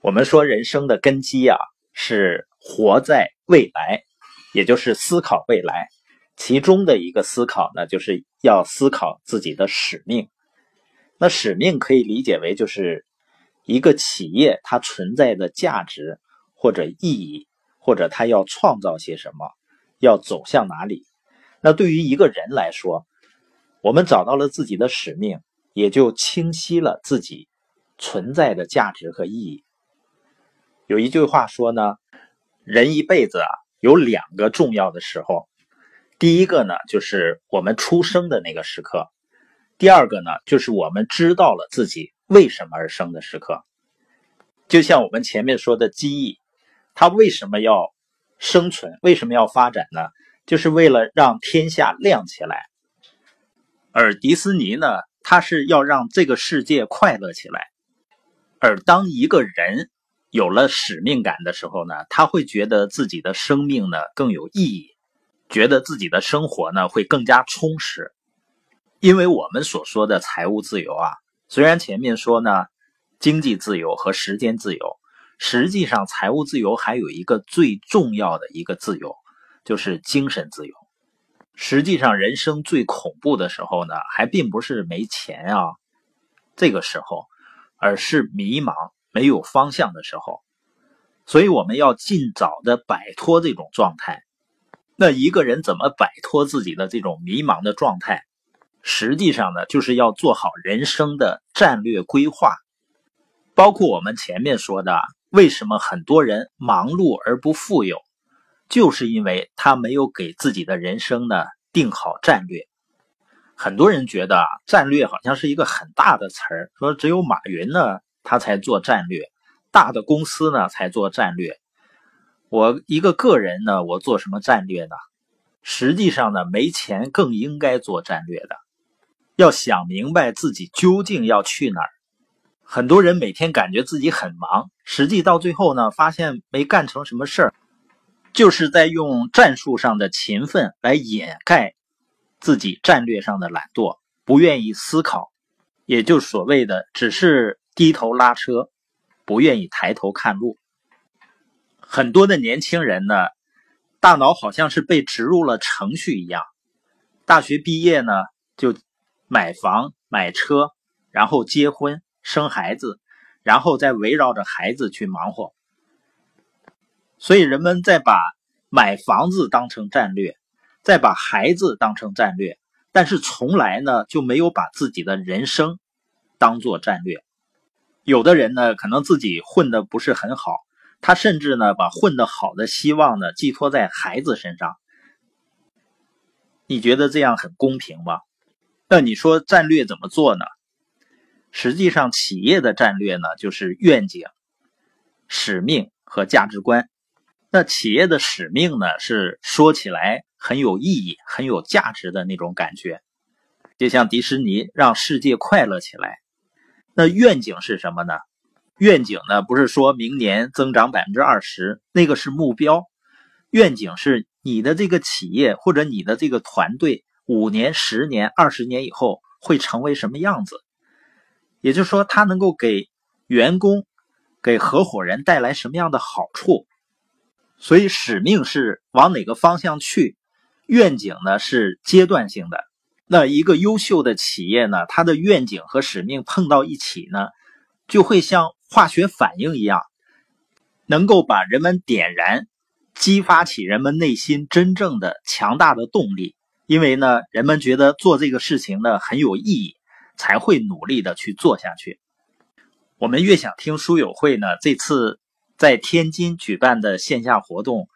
我们说人生的根基啊，是活在未来，也就是思考未来。其中的一个思考呢，就是要思考自己的使命。那使命可以理解为，就是一个企业它存在的价值或者意义，或者它要创造些什么，要走向哪里。那对于一个人来说，我们找到了自己的使命，也就清晰了自己存在的价值和意义。有一句话说呢，人一辈子啊有两个重要的时候，第一个呢就是我们出生的那个时刻，第二个呢就是我们知道了自己为什么而生的时刻。就像我们前面说的机翼，它为什么要生存？为什么要发展呢？就是为了让天下亮起来。而迪士尼呢，它是要让这个世界快乐起来。而当一个人。有了使命感的时候呢，他会觉得自己的生命呢更有意义，觉得自己的生活呢会更加充实。因为我们所说的财务自由啊，虽然前面说呢经济自由和时间自由，实际上财务自由还有一个最重要的一个自由，就是精神自由。实际上，人生最恐怖的时候呢，还并不是没钱啊，这个时候，而是迷茫。没有方向的时候，所以我们要尽早的摆脱这种状态。那一个人怎么摆脱自己的这种迷茫的状态？实际上呢，就是要做好人生的战略规划。包括我们前面说的，为什么很多人忙碌而不富有，就是因为他没有给自己的人生呢定好战略。很多人觉得啊战略好像是一个很大的词儿，说只有马云呢。他才做战略，大的公司呢才做战略。我一个个人呢，我做什么战略呢？实际上呢，没钱更应该做战略的。要想明白自己究竟要去哪儿。很多人每天感觉自己很忙，实际到最后呢，发现没干成什么事儿，就是在用战术上的勤奋来掩盖自己战略上的懒惰，不愿意思考，也就所谓的只是。低头拉车，不愿意抬头看路。很多的年轻人呢，大脑好像是被植入了程序一样。大学毕业呢，就买房买车，然后结婚生孩子，然后再围绕着孩子去忙活。所以人们在把买房子当成战略，再把孩子当成战略，但是从来呢就没有把自己的人生当做战略。有的人呢，可能自己混的不是很好，他甚至呢把混的好的希望呢寄托在孩子身上。你觉得这样很公平吗？那你说战略怎么做呢？实际上，企业的战略呢就是愿景、使命和价值观。那企业的使命呢是说起来很有意义、很有价值的那种感觉，就像迪士尼让世界快乐起来。那愿景是什么呢？愿景呢，不是说明年增长百分之二十，那个是目标。愿景是你的这个企业或者你的这个团队五年、十年、二十年以后会成为什么样子？也就是说，它能够给员工、给合伙人带来什么样的好处？所以，使命是往哪个方向去？愿景呢，是阶段性的。那一个优秀的企业呢，它的愿景和使命碰到一起呢，就会像化学反应一样，能够把人们点燃，激发起人们内心真正的强大的动力。因为呢，人们觉得做这个事情呢很有意义，才会努力的去做下去。我们越想听书友会呢，这次在天津举办的线下活动。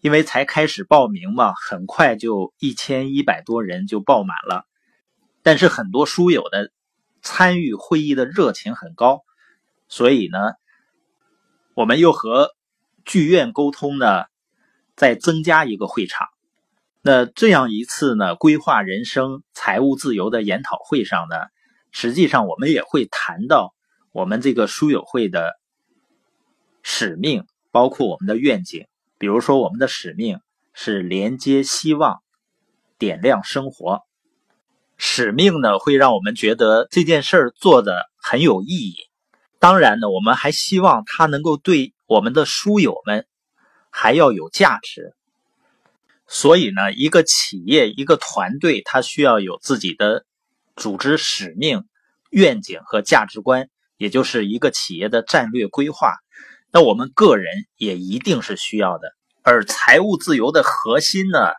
因为才开始报名嘛，很快就一千一百多人就报满了。但是很多书友的参与会议的热情很高，所以呢，我们又和剧院沟通呢，再增加一个会场。那这样一次呢，规划人生财务自由的研讨会上呢，实际上我们也会谈到我们这个书友会的使命，包括我们的愿景。比如说，我们的使命是连接希望，点亮生活。使命呢，会让我们觉得这件事儿做的很有意义。当然呢，我们还希望它能够对我们的书友们还要有价值。所以呢，一个企业、一个团队，它需要有自己的组织使命、愿景和价值观，也就是一个企业的战略规划。那我们个人也一定是需要的。而财务自由的核心呢，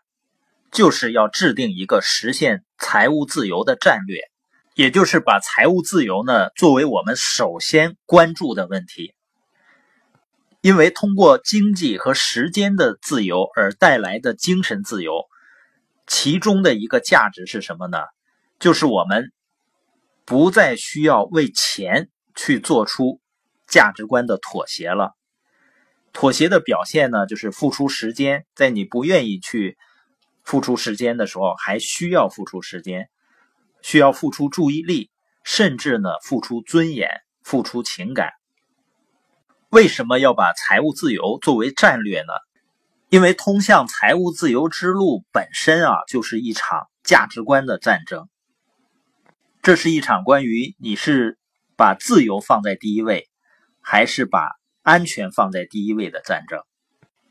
就是要制定一个实现财务自由的战略，也就是把财务自由呢作为我们首先关注的问题。因为通过经济和时间的自由而带来的精神自由，其中的一个价值是什么呢？就是我们不再需要为钱去做出价值观的妥协了。妥协的表现呢，就是付出时间，在你不愿意去付出时间的时候，还需要付出时间，需要付出注意力，甚至呢，付出尊严，付出情感。为什么要把财务自由作为战略呢？因为通向财务自由之路本身啊，就是一场价值观的战争。这是一场关于你是把自由放在第一位，还是把。安全放在第一位的战争，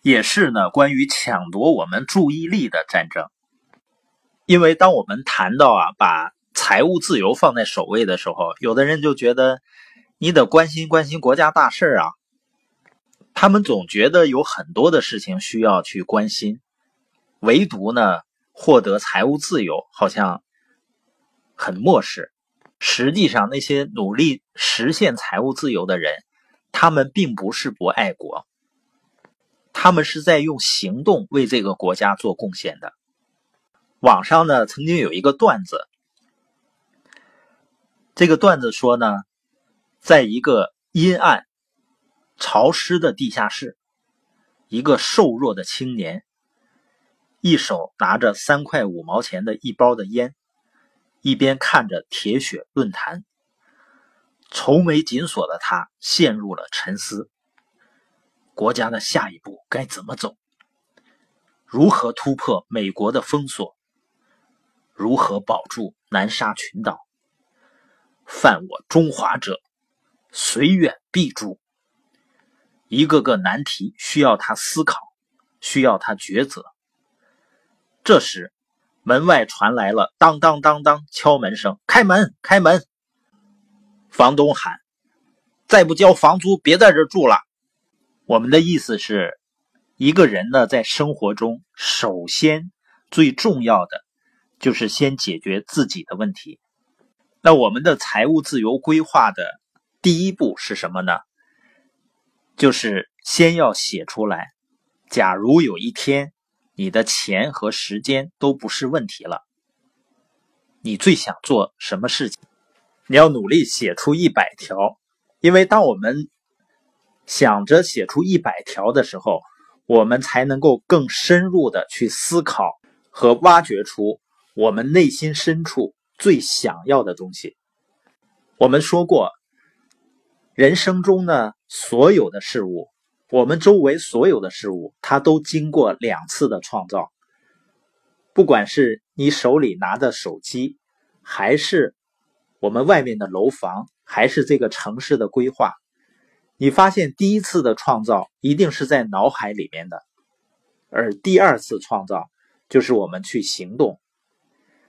也是呢关于抢夺我们注意力的战争。因为当我们谈到啊把财务自由放在首位的时候，有的人就觉得你得关心关心国家大事啊。他们总觉得有很多的事情需要去关心，唯独呢获得财务自由好像很漠视。实际上，那些努力实现财务自由的人。他们并不是不爱国，他们是在用行动为这个国家做贡献的。网上呢曾经有一个段子，这个段子说呢，在一个阴暗、潮湿的地下室，一个瘦弱的青年，一手拿着三块五毛钱的一包的烟，一边看着铁血论坛。愁眉紧锁的他陷入了沉思：国家的下一步该怎么走？如何突破美国的封锁？如何保住南沙群岛？犯我中华者，虽远必诛。一个个难题需要他思考，需要他抉择。这时，门外传来了当当当当敲门声：“开门，开门！”房东喊：“再不交房租，别在这住了。”我们的意思是，一个人呢，在生活中，首先最重要的就是先解决自己的问题。那我们的财务自由规划的第一步是什么呢？就是先要写出来。假如有一天你的钱和时间都不是问题了，你最想做什么事情？你要努力写出一百条，因为当我们想着写出一百条的时候，我们才能够更深入的去思考和挖掘出我们内心深处最想要的东西。我们说过，人生中呢，所有的事物，我们周围所有的事物，它都经过两次的创造。不管是你手里拿的手机，还是我们外面的楼房还是这个城市的规划，你发现第一次的创造一定是在脑海里面的，而第二次创造就是我们去行动。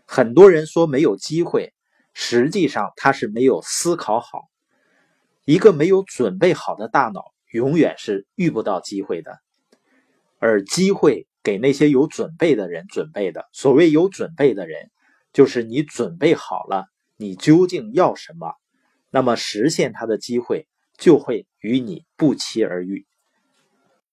很多人说没有机会，实际上他是没有思考好。一个没有准备好的大脑，永远是遇不到机会的。而机会给那些有准备的人准备的。所谓有准备的人，就是你准备好了。你究竟要什么？那么实现它的机会就会与你不期而遇。